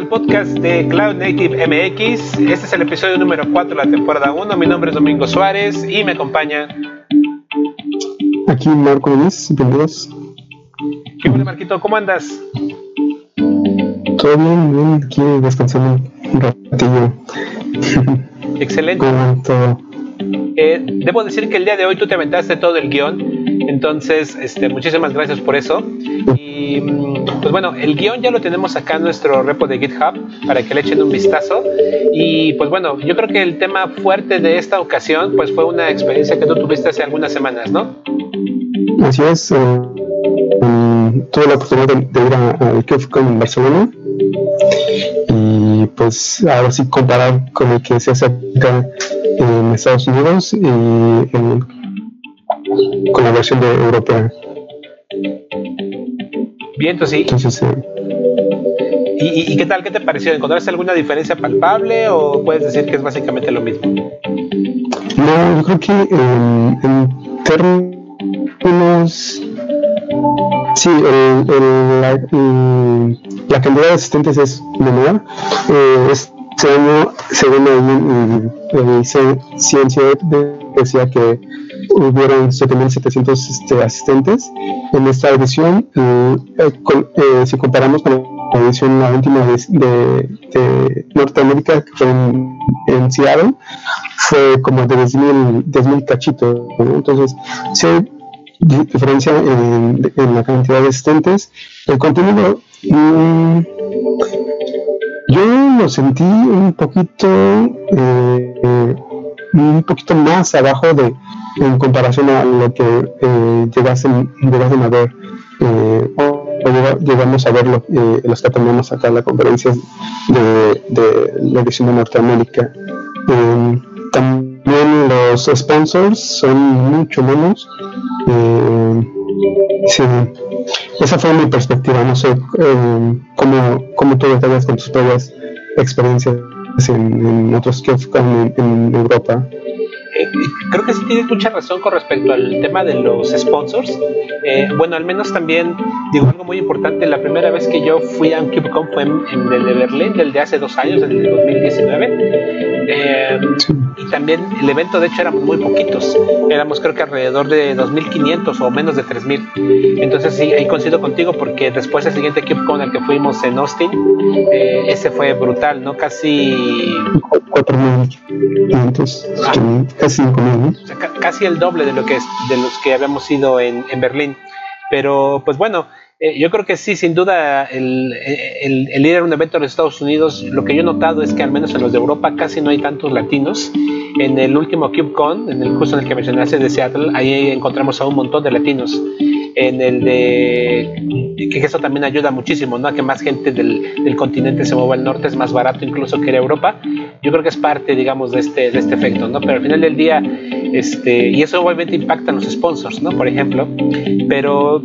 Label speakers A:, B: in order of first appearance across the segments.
A: al podcast de Cloud Native MX. Este es el episodio número 4 de la temporada 1. Mi nombre es Domingo Suárez y me acompaña.
B: Aquí Marco Luis, bienvenidos.
A: ¿Qué bueno, Marquito? ¿Cómo andas?
B: Todo bien, bien, aquí descansando un ratillo.
A: Excelente. Eh, debo decir que el día de hoy tú te aventaste todo el guion, entonces este, muchísimas gracias por eso. Y mm, pues bueno, el guion ya lo tenemos acá en nuestro repo de GitHub para que le echen un vistazo. Y pues bueno, yo creo que el tema fuerte de esta ocasión pues fue una experiencia que tú tuviste hace algunas semanas, ¿no?
B: Así es. Eh, mm, tuve la oportunidad de, ir al en Barcelona y pues ahora sí comparar con el que se hace en Estados Unidos y con la versión de europea.
A: Bien, entonces sí. ¿Y, qué tal? ¿Qué te pareció? ¿Encontraste alguna diferencia palpable o puedes decir que es básicamente lo mismo?
B: No, yo creo que en términos... Sí, la, cantidad de asistentes es menor. Eh, este año, según el, ciencia decía que hubieron 7.700 este, asistentes en esta edición. Eh, eh, si comparamos con la edición la última de, de, Norteamérica, que fue en, Seattle, fue como de 10.000 cachitos. Entonces, sí diferencia en, la cantidad de asistentes. El contenido. Mm, yo lo sentí un poquito eh, un poquito más abajo de en comparación a lo que eh, llegasen, llegasen a ver eh, o, llegamos a ver eh, los que tenemos acá en la conferencia de, la edición de Norteamérica. Eh, también los sponsors son mucho menos. sí, esa fue mi perspectiva. No sé cómo, cómo tú detallas con tus propias experiencias en, otros que en Europa.
A: Eh, creo que sí tienes mucha razón con respecto al tema de los sponsors. Eh, bueno, al menos también digo algo muy importante. La primera vez que yo fui a un KubeCon fue en, el de Berlín, del de hace dos años, del de 2019. Eh, y también el evento, de hecho, éramos muy poquitos. Éramos creo que alrededor de 2.500 o menos de 3.000. Entonces sí, ahí coincido contigo porque después el siguiente KubeCon al que fuimos en Austin, ese fue brutal, ¿no? Casi...
B: 4.500
A: casi el doble de lo que es, de los que habíamos ido en, en Berlín. Pero pues bueno, eh, yo creo que sí, sin duda, el, el, el, ir a un evento en los Estados Unidos, lo que yo he notado es que al menos en los de Europa casi no hay tantos latinos. En el último KubeCon, en el curso en el que mencionaste de Seattle, ahí encontramos a un montón de latinos. En el de que eso también ayuda muchísimo, ¿no? A que más gente del, del continente se mueva al norte, es más barato incluso que ir a Europa. Yo creo que es parte, digamos, de este, de este efecto, ¿no? Pero al final del día, este, y eso obviamente impacta en los sponsors, ¿no? Por ejemplo, pero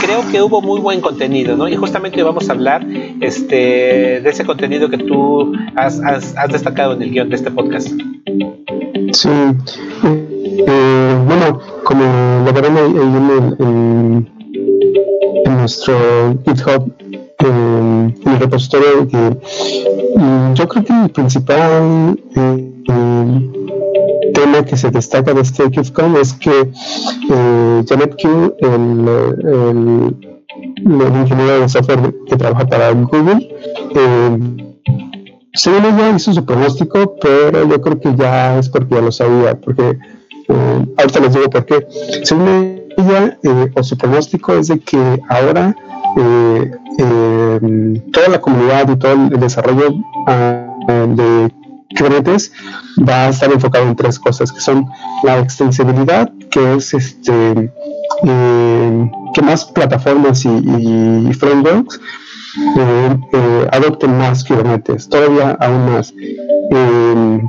A: creo que hubo muy buen contenido, ¿no? Y justamente vamos a hablar este, de ese contenido que tú has, has, destacado en el guion de este podcast.
B: Sí. Eh, bueno, como lo verán ahí en, nuestro GitHub, en el repositorio, yo creo que el principal que se destaca de este KubeCon es que eh, Janet Q, el, el, el, ingeniero de software que trabaja para Google, eh, según ella hizo su pronóstico, pero yo creo que ya es porque ya lo sabía, porque eh, ahorita les digo por qué. Según ella, eh, o su pronóstico es de que ahora eh, eh, toda la comunidad y todo el desarrollo uh, de Kubernetes va a estar enfocado en tres cosas, que son la extensibilidad, que es este eh, que más plataformas y, frameworks eh, eh, adopten más Kubernetes, todavía aún más.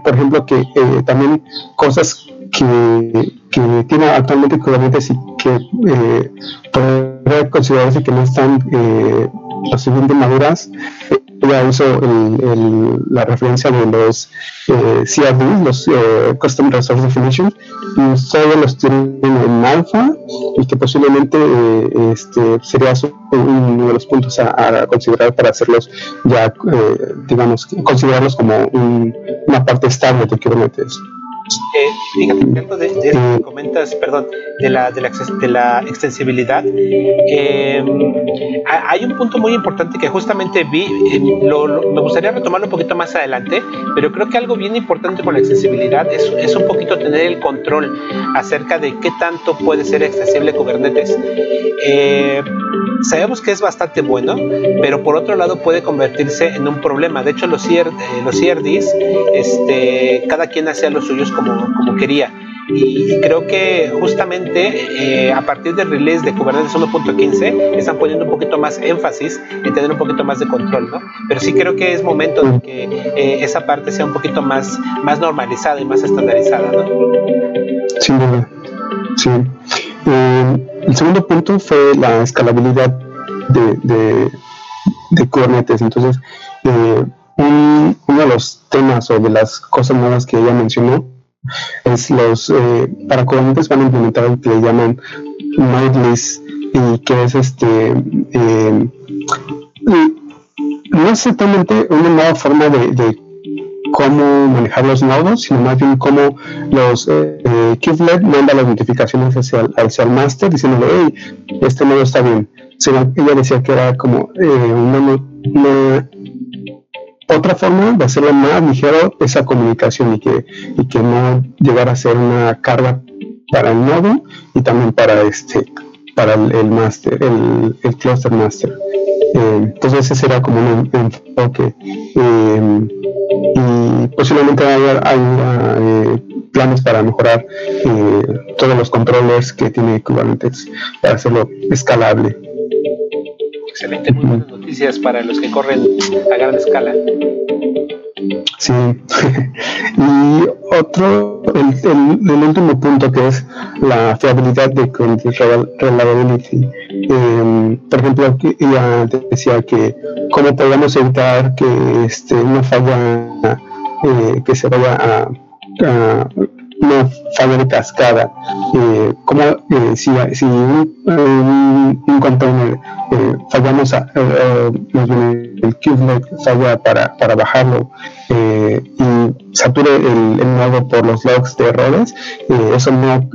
B: Por ejemplo, que también cosas que, que, tiene actualmente Kubernetes y que podría considerarse que no están lo siguiente maduras, ella hizo el, la referencia de los eh, CRD, los eh, Custom Resource Definition, y solo los tienen en alfa y que posiblemente eh, este, sería uno de los puntos a, considerar para hacerlos ya, eh, digamos, considerarlos como una parte estable de Kubernetes.
A: Eh, fíjate de, de eso que comentas, perdón, de la, de la, de la extensibilidad, eh, hay un punto muy importante que justamente vi, eh, me gustaría retomarlo un poquito más adelante, pero creo que algo bien importante con la extensibilidad es, es un poquito tener el control acerca de qué tanto puede ser extensible Kubernetes. Eh, sabemos que es bastante bueno, pero por otro lado puede convertirse en un problema. De hecho, los, CR, eh, los CRDs, este, cada quien hacía los suyos como, como quería. Y creo que justamente eh, a partir del release de Kubernetes 1.15 están poniendo un poquito más énfasis en tener un poquito más de control, ¿no? Pero sí creo que es momento de que eh, esa parte sea un poquito más, más normalizada y más estandarizada, ¿no?
B: Duda, sí. Eh, el segundo punto fue la escalabilidad de, de, Kubernetes. Entonces, eh, uno de los temas o de las cosas nuevas que ella mencionó es los, eh, para van a implementar lo que le llaman nodeless y que es este, no es exactamente una nueva forma de, cómo manejar los nodos, sino más bien cómo los eh, eh Kubelet manda las notificaciones hacia, hacia el master diciéndole, hey, este nodo está bien. ella decía que era como eh, una, otra forma de hacerlo más ligero esa comunicación y que, no llegara a ser una carga para el nodo y también para este para el, el master, el, el cluster master. Eh, entonces ese será como un enfoque. Eh, y posiblemente haya, eh, planes para mejorar todos los controles que tiene Kubernetes para hacerlo escalable.
A: Excelente, muy buenas noticias para los que corren a gran escala.
B: Sí. y otro, el, último punto que es la fiabilidad de Kubernetes Reliability. Em, por ejemplo, ella decía que cómo podemos evitar que este, una falla eh, que se vaya a una falla de cascada, eh, como eh, si, si un, un, container eh, fallamos, a, eh, eh el kubelet falla para, para bajarlo eh, y sature el, nodo por los logs de errores, eso no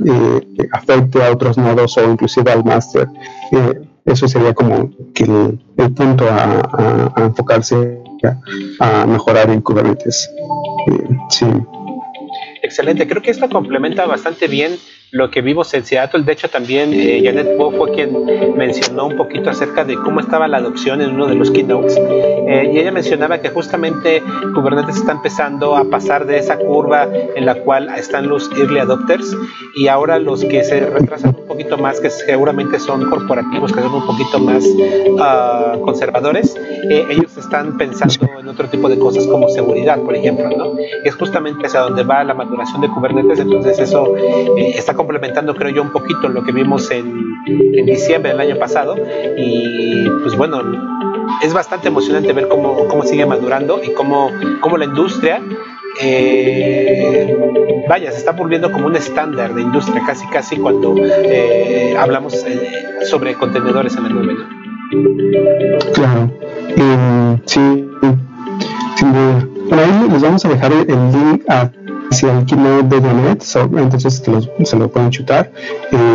B: afecte a otros nodos o inclusive al master. eso sería como que el, punto a enfocarse a, a, mejorar en Kubernetes. sí.
A: Excelente, creo que esto complementa bastante bien lo que vimos en Seattle. De hecho, también eh, Janet Bo fue quien mencionó un poquito acerca de cómo estaba la adopción en uno de los keynotes. Eh, y ella mencionaba que justamente Kubernetes está empezando a pasar de esa curva en la cual están los early adopters y ahora los que se retrasan un poquito más, que seguramente son corporativos, que son un poquito más uh, conservadores, eh, ellos están pensando en otro tipo de cosas como seguridad, por ejemplo, ¿no? Es justamente hacia donde va la maduración de Kubernetes, entonces eso eh, está complementando, creo yo, un poquito lo que vimos en, en diciembre del año pasado y pues bueno, es bastante emocionante ver cómo, cómo sigue madurando y cómo, cómo la industria eh, vaya, se está volviendo como un estándar de industria, casi casi cuando eh, hablamos eh, sobre contenedores en la nube.
B: Claro, eh, sí, sin duda. Bueno, ahí les vamos a dejar el link a hacia el keynote de Janet, entonces se lo pueden chutar.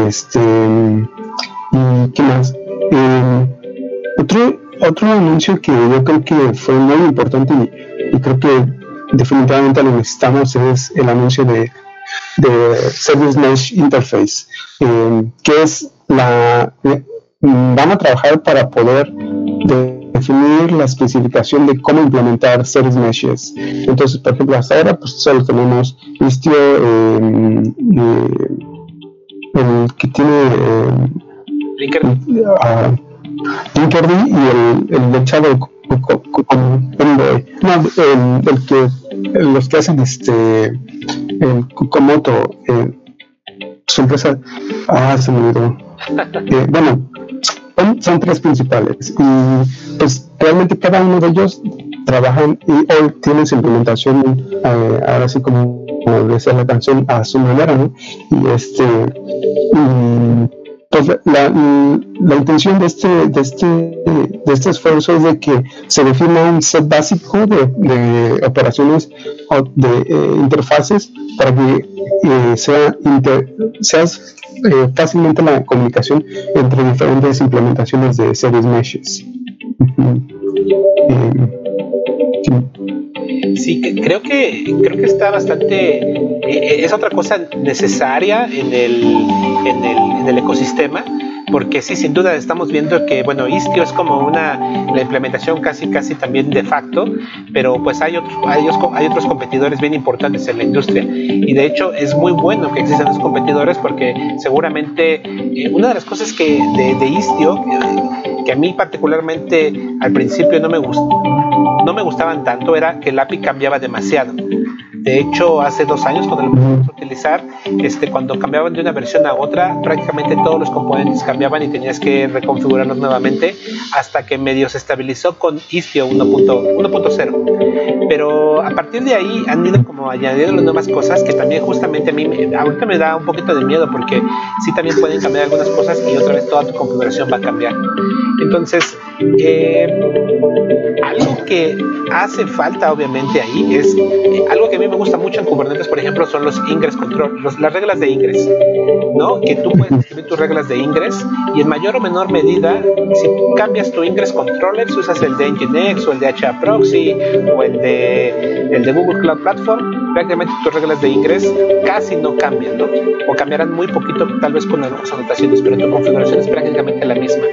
B: Este, ¿Y qué más? Eh, otro, otro anuncio que yo creo que fue muy importante y, creo que definitivamente lo necesitamos es el anuncio de, de Service Mesh Interface, eh, que es la... Eh, van a trabajar para poder definir la especificación de cómo implementar service meshes. Entonces, por ejemplo, hasta ahora pues solo tenemos Istio, eh, eh, el que tiene eh. Uh, Linkerd y el, el con Envoy. No, el, el, que los que hacen este el Kukomoto, eh, su empresa, ah, se me olvidó. Bueno, son, tres principales. Y pues realmente cada uno de ellos trabajan y hoy tienen su implementación eh, ahora sí como, decía la canción a su manera y este pues la, la, intención de este, de, este, de este esfuerzo es de que se defina un set básico de, de operaciones o de eh, interfaces para que eh, sea, sea eh, fácilmente la comunicación entre diferentes implementaciones de service meshes.
A: Sí, creo que creo que está bastante es otra cosa necesaria en el, en el, en el ecosistema porque sí, sin duda estamos viendo que, bueno, Istio es como una, la implementación casi, casi también de facto, pero pues hay, otros hay, hay, otros competidores bien importantes en la industria y de hecho es muy bueno que existan esos competidores porque seguramente eh, una de las cosas que de, de Istio, que a mí particularmente al principio no me, gust, no me gustaban tanto, era que el API cambiaba demasiado. De hecho, hace dos años cuando lo empezamos a utilizar, este, cuando cambiaban de una versión a otra, prácticamente todos los componentes cambiaban y tenías que reconfigurarlos nuevamente hasta que medio se estabilizó con Istio 1.0. Pero a partir de ahí han ido como añadiendo nuevas cosas que también justamente a mí ahorita me da un poquito de miedo porque sí también pueden cambiar algunas cosas y otra vez toda tu configuración va a cambiar. Entonces, eh, algo que hace falta obviamente ahí es eh, algo que a mí me gusta mucho en Kubernetes, por ejemplo, son los ingress control, las reglas de ingress, ¿no? Que tú puedes escribir tus reglas de ingress y en mayor o menor medida, si cambias tu ingress controller, si usas el de Nginx o el de HA Proxy o el de, el de Google Cloud Platform, prácticamente tus reglas de ingress casi no cambian, ¿no? O cambiarán muy poquito, tal vez con algunas anotaciones, pero tu configuración es prácticamente la misma.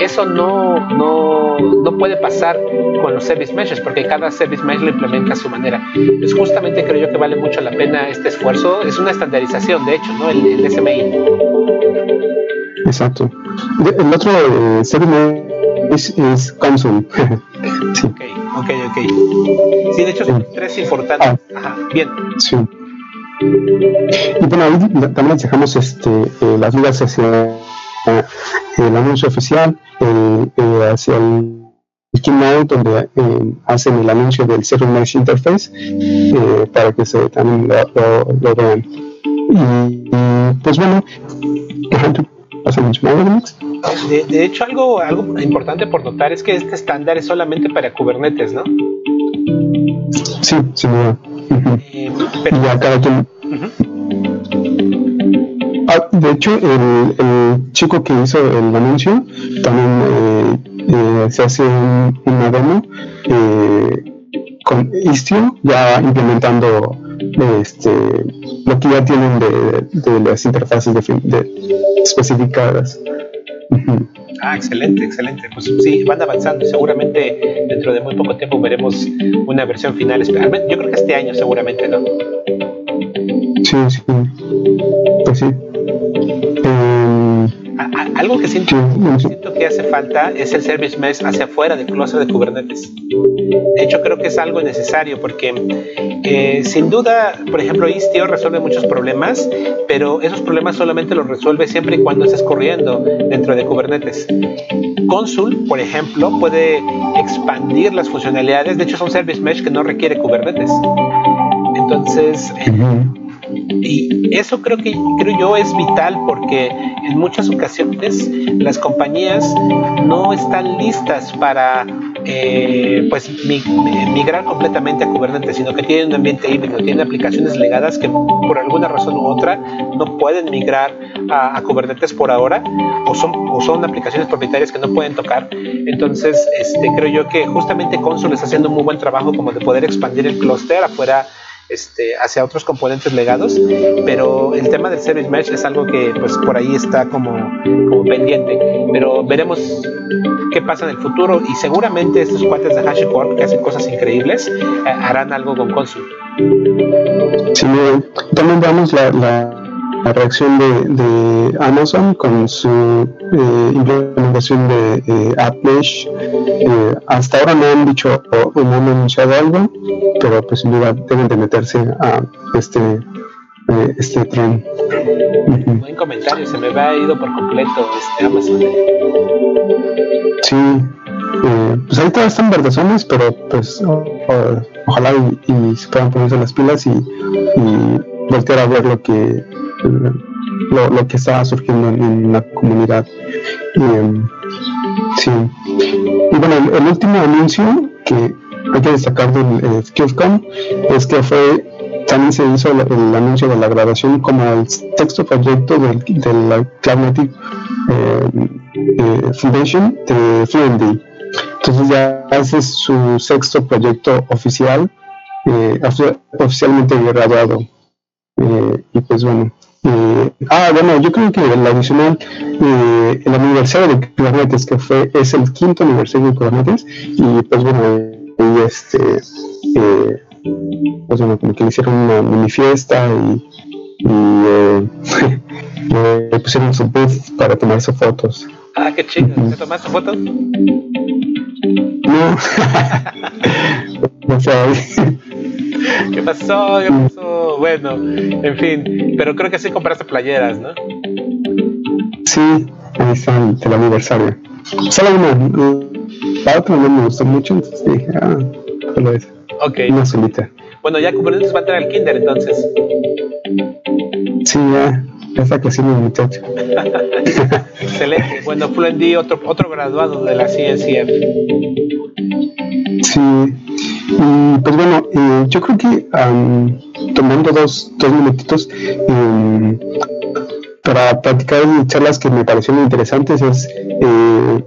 A: Eso no, no, no puede pasar con los service meshes, porque cada service mesh lo implementa a su manera. Pues justamente creo yo que vale mucho la pena este esfuerzo. Es una estandarización, de hecho, ¿no? El, SMI.
B: Exacto. El otro eh, service mesh es, es Console.
A: sí. Ok, ok, ok. Sí, de hecho son tres importantes. Ah. Ajá, bien.
B: Sí. Y bueno, ahí también dejamos este, eh, las ligas hacia el anuncio oficial, eh, hacia el, keynote donde eh, hacen el anuncio del Zero Mesh Interface eh, para que se también lo, vean. Y, pues bueno,
A: de, de hecho, algo, algo importante por notar es que este estándar es solamente para Kubernetes, ¿no?
B: Sí, sin duda. pero, y cada quien. Ah, de hecho, el, chico que hizo el anuncio también eh, eh, se hace un, una demo eh, con Istio, ya implementando este, lo que ya tienen de, las interfaces especificadas.
A: Ah, excelente, excelente. Pues sí, van avanzando y seguramente dentro de muy poco tiempo veremos una versión final. Yo creo que este año seguramente, ¿no?
B: Sí, sí. Pues sí. Eh,
A: algo que siento, siento, que hace falta es el service mesh hacia afuera del clúster de Kubernetes. De hecho, creo que es algo necesario porque eh, sin duda, por ejemplo, Istio resuelve muchos problemas, pero esos problemas solamente los resuelve siempre y cuando estés corriendo dentro de Kubernetes. Consul, por ejemplo, puede expandir las funcionalidades. De hecho, es un service mesh que no requiere Kubernetes. Entonces, y eso creo que creo yo es vital porque en muchas ocasiones las compañías no están listas para eh, pues migrar completamente a Kubernetes, sino que tienen un ambiente híbrido, tienen aplicaciones legadas que por alguna razón u otra no pueden migrar a, Kubernetes por ahora o son, o son aplicaciones propietarias que no pueden tocar. Entonces, este, creo yo que justamente Consul está haciendo un muy buen trabajo como de poder expandir el clúster afuera este, hacia otros componentes legados, pero el tema del Service Mesh es algo que pues por ahí está como, como pendiente, pero veremos qué pasa en el futuro y seguramente estos cuates de HashiCorp que hacen cosas increíbles eh, harán algo con Consul.
B: Sí, también vamos la, la la reacción de, Amazon con su eh, implementación de eh, AppMesh. Eh, hasta ahora no han dicho o no han anunciado algo, pero pues sin duda deben de meterse a este eh, este tren.
A: Buen comentario, se me ha ido por completo este Amazon.
B: Sí, eh, pues ahorita están verdezones, pero pues ojalá y, se puedan ponerse las pilas y, y voltear a ver lo que lo, lo, que está surgiendo en, la comunidad. Em, sí. Y bueno, el, último anuncio que hay que destacar del eh, es que fue también se hizo el, anuncio de la grabación como el sexto proyecto del, del Cloudmatic eh, eh, Foundation de Fluentd. Entonces ya es su sexto proyecto oficial, eh, oficialmente graduado. Eh, y pues bueno, eh, ah, bueno, yo creo que el adicional, eh, el aniversario de Kubernetes, que fue, es el quinto aniversario de Kubernetes, y pues bueno, y este, eh, pues bueno, como que le hicieron una mini fiesta y, y eh, le pusieron su booth para tomarse fotos.
A: Ah, qué chido, ¿te tomaste fotos? No,
B: no sé.
A: ¿Qué pasó? ¿Qué pasó? Bueno, en fin, pero creo que sí compraste playeras, ¿no?
B: Sí, ahí está el, aniversario. Solo una, la otra no me gustó mucho, entonces dije, ah, solo esa.
A: Ok.
B: Una solita.
A: Bueno, ya Kubernetes va a entrar al kinder entonces.
B: Sí, ya, ya está creciendo el muchacho.
A: Excelente. Bueno, Fluentd, otro, otro graduado de la CNCF.
B: Sí, y pues bueno, eh, yo creo que tomando dos, dos minutitos eh, para platicar charlas que me parecieron interesantes es eh,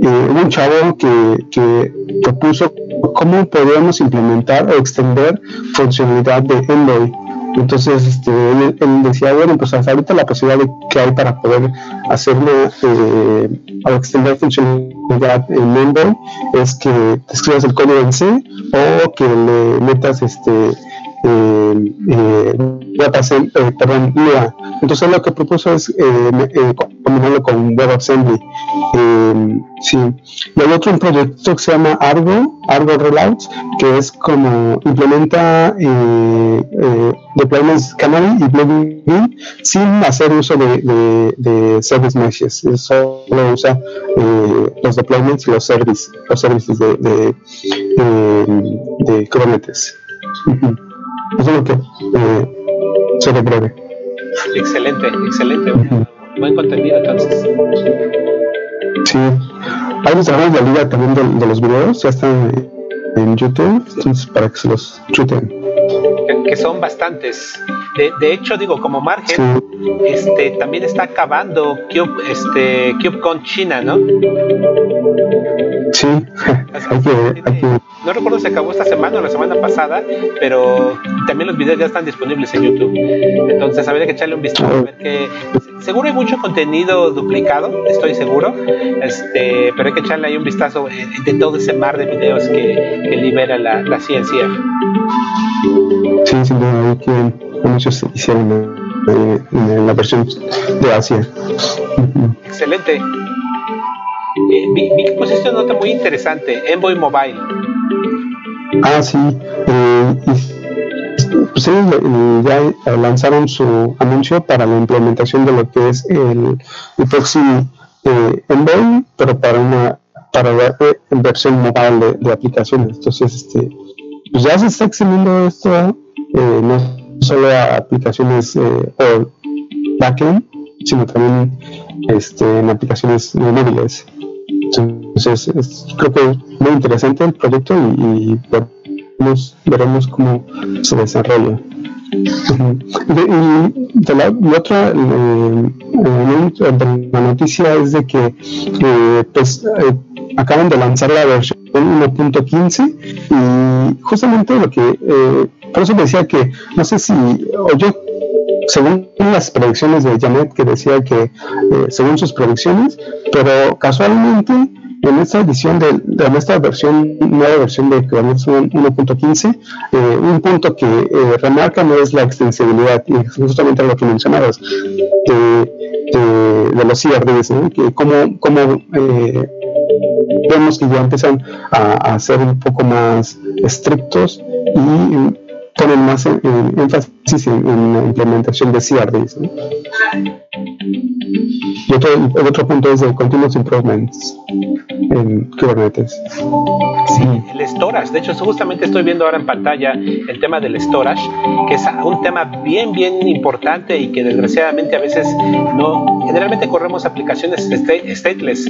B: un chavo que, que propuso cómo podemos implementar o extender funcionalidad de Envoy. Entonces, este, él, decía, bueno, pues ahorita la posibilidad que hay para poder hacerlo eh, o extender funcionalidad en Envoy es que escribas el código en C o que le metas este eh, eh, eh, perdón. Entonces lo que propuso es eh, combinarlo con WebAssembly. sí. Y hay otro proyecto que se llama Argo, Argo Rollouts, que es como implementa deployments Canary y plugin sin hacer uso de, de, service meshes. Solo usa los deployments y los services, los services de, de Kubernetes. Eso es lo que eh, se breve.
A: Excelente, excelente. Buen contenido entonces.
B: Sí. Hay unos trabajos de liga también de, los videos, ya están en YouTube, entonces para que se los chuten.
A: Que, son bastantes. De, de, hecho, digo, como margen, este, también está acabando Cube, este, KubeCon China, ¿no?
B: Sí, hay hay que
A: no recuerdo si acabó esta semana o la semana pasada, pero también los videos ya están disponibles en YouTube. Entonces habría que echarle un vistazo a ver que seguro hay mucho contenido duplicado, estoy seguro, este, pero hay que echarle ahí un vistazo de todo ese mar de videos que, libera la, la CNCF.
B: Sí, sin duda, que muchos hicieron eh, en la versión de Asia.
A: Excelente. Eh, vi, vi, que pusiste una nota muy interesante, Envoy Mobile.
B: Ah, sí. Eh, pues ellos ya lanzaron su anuncio para la implementación de lo que es el, el próximo eh, Envoy, pero para una para la eh, versión mobile de, aplicaciones. Entonces, este, pues ya se está extendiendo esto eh, no solo a aplicaciones eh, o backend, sino también este, en aplicaciones móviles. Entonces, creo que es muy interesante el proyecto y, veremos, cómo se desarrolla. y de la, otra eh, la noticia es de que eh, pues eh, acaban de lanzar la versión 1.15 y justamente lo que por eso decía que no sé si o yo según las predicciones de Janet, que decía que eh, según sus predicciones, pero casualmente en esta edición de, de esta versión, nueva versión de Kubernetes 1.15, eh, un punto que eh, remarca no es la extensibilidad, y justamente lo que mencionabas, de, los CRDs, que como, como vemos que ya empiezan a, a, ser un poco más estrictos y ponen más énfasis en, la implementación de CRDs. Y otro, el otro punto es de continuous improvements en Kubernetes.
A: Sí, el storage. De hecho, justamente estoy viendo ahora en pantalla el tema del storage, que es un tema bien, bien importante y que desgraciadamente a veces no. Generalmente corremos aplicaciones stateless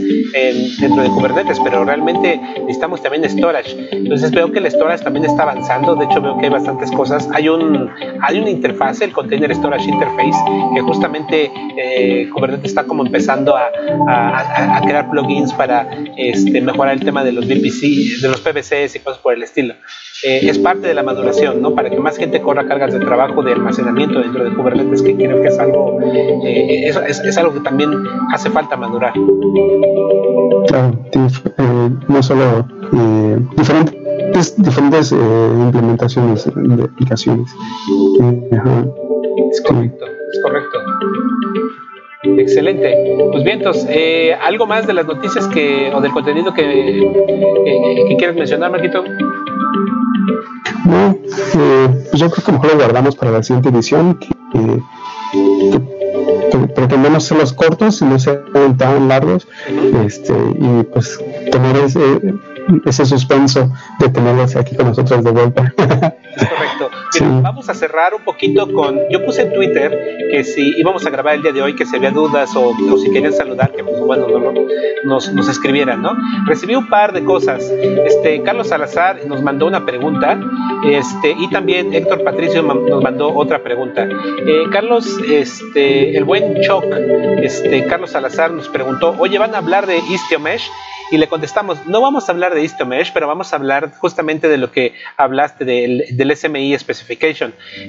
A: dentro de Kubernetes, pero realmente necesitamos también storage. Entonces veo que el storage también está avanzando. De hecho, veo que hay bastantes cosas. Hay un hay una interfaz, el Container Storage Interface, que justamente eh, Kubernetes está como empezando a, a, crear plugins para este, mejorar el tema de los VPC, de los PVCs y cosas por el estilo. Eh, es parte de la maduración, ¿no? Para que más gente corra cargas de trabajo de almacenamiento dentro de Kubernetes, que creo que es algo, eh, es, es, algo que también hace falta madurar.
B: Claro, no solo diferentes diferentes eh, implementaciones de aplicaciones.
A: Es correcto, es correcto. Excelente. Pues bien, entonces, eh, ¿algo más de las noticias que, o del contenido que, que, quieres mencionar, Marquito?
B: No, eh, pues yo creo que mejor lo guardamos para la siguiente edición, que, pretendemos hacerlos cortos y no sean tan largos, este, y pues tener ese, ese suspenso de tenerlos aquí con nosotros de vuelta.
A: Es correcto. Vamos a cerrar un poquito con. Yo puse en Twitter que si íbamos a grabar el día de hoy, que si había dudas o, si querían saludar, que pues bueno, nos, nos, escribieran, ¿no? Recibí un par de cosas. Este, Carlos Salazar nos mandó una pregunta, este, y también Héctor Patricio nos mandó otra pregunta. Eh, Carlos, este, el buen Choc, este, Carlos Salazar nos preguntó, oye, ¿van a hablar de Istiomesh? y le contestamos, no vamos a hablar de Istomesh, pero vamos a hablar justamente de lo que hablaste del, del SMI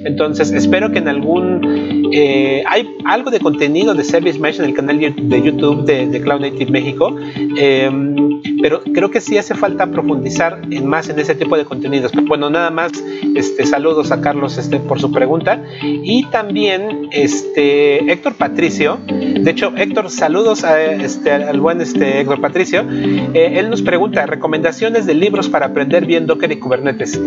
A: Entonces, espero que en algún... Eh, hay algo de contenido de Service Mesh en el canal de YouTube de, Cloud Native México, em, pero creo que sí hace falta profundizar en más en ese tipo de contenidos. Bueno, nada más este, saludos a Carlos este, por su pregunta. Y también este, Héctor Patricio, de hecho, Héctor, saludos a, este, al buen este, Héctor Patricio. Eh, él nos pregunta, recomendaciones de libros para aprender bien Docker y Kubernetes.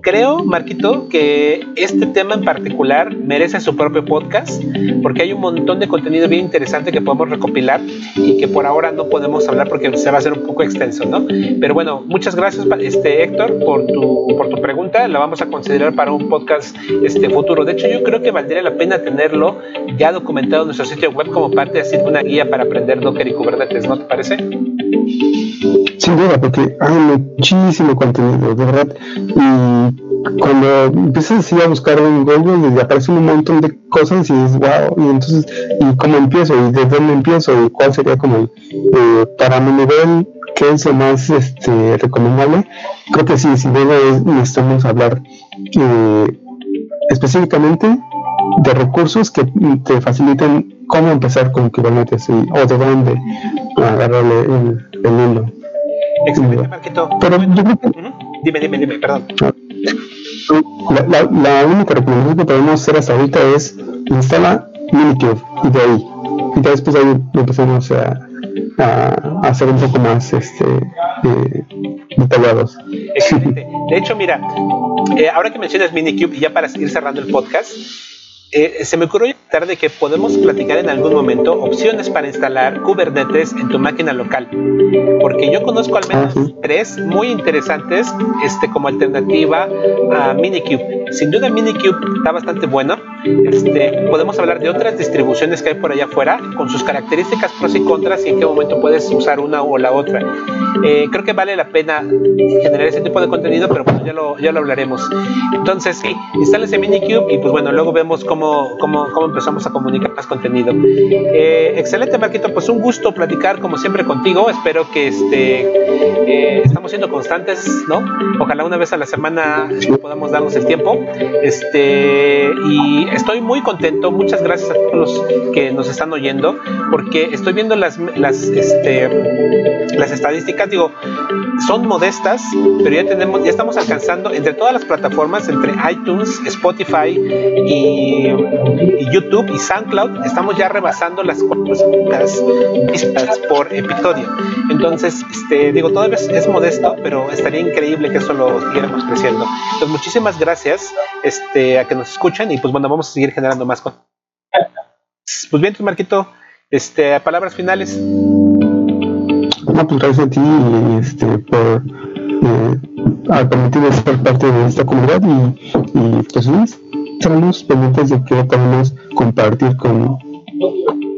A: Creo, Marquito, que este tema en particular merece su propio podcast, porque hay un montón de contenido bien interesante que podemos recopilar y que por ahora no podemos hablar porque se va a hacer un poco extenso, ¿no? Pero bueno, muchas gracias, este, Héctor, por tu, por tu pregunta. La vamos a considerar para un podcast este, futuro. De hecho, yo creo que valdría la pena tenerlo ya documentado en nuestro sitio web como parte de una guía para aprender Docker y Kubernetes, ¿no te parece?
B: Sin duda, porque hay muchísimo contenido, de verdad. Y cuando empiezas así a buscar en Google, y aparecen un montón de cosas y dices, wow, y entonces, ¿y cómo empiezo? ¿Y de dónde empiezo? ¿Y cuál sería como, eh, para mi nivel, qué es lo más este, recomendable? Creo que sí, sin duda necesitamos hablar eh, específicamente de recursos que te faciliten cómo empezar con Kubernetes o de dónde agarrarle el, el hilo.
A: Excelente, Marquito. Pero yo creo que... Dime, dime, dime, perdón.
B: La, única recomendación que podemos hacer hasta ahorita es instala Minikube y de ahí. Y después ahí empezamos a, a, hacer un poco más este, eh, detallados.
A: Excelente. De hecho, mira, eh, ahora que mencionas Minikube ya para ir cerrando el podcast, eh, se me ocurrió tarde que podemos platicar en algún momento opciones para instalar Kubernetes en tu máquina local, porque yo conozco al menos tres muy interesantes este, como alternativa a Minikube. Sin duda Minikube está bastante bueno. Este, podemos hablar de otras distribuciones que hay por allá afuera con sus características pros y contras y en qué momento puedes usar una o la otra. Eh, creo que vale la pena generar ese tipo de contenido, pero bueno, ya lo, ya lo hablaremos. Entonces, sí, instales Minikube y pues bueno, luego vemos cómo cómo, empezamos a comunicar más contenido. Eh, excelente, Marquito, pues un gusto platicar como siempre contigo. Espero que este, eh, estamos siendo constantes, ¿no? Ojalá una vez a la semana podamos darnos el tiempo. Este, y estoy muy contento. Muchas gracias a todos los que nos están oyendo, porque estoy viendo las, las, este, las estadísticas. Digo, son modestas, pero ya tenemos, ya estamos alcanzando entre todas las plataformas, entre iTunes, Spotify y YouTube y SoundCloud estamos ya rebasando las vistas por episodio. Entonces, este, digo, todavía es, es modesto, pero estaría increíble que eso lo siguiéramos creciendo. Entonces, muchísimas gracias este, a que nos escuchen y pues bueno, vamos a seguir generando más cosas. Pues bien, Marquito, este, palabras finales.
B: Gracias a ti este, por eh, permitir ser parte de esta comunidad y, y pues estamos pendientes de que podemos compartir con,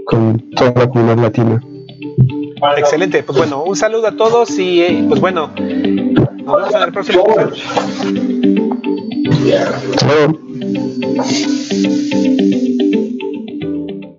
B: con toda la comunidad latina.
A: Excelente, pues bueno, un saludo a todos y eh, pues bueno, nos vemos en el próximo.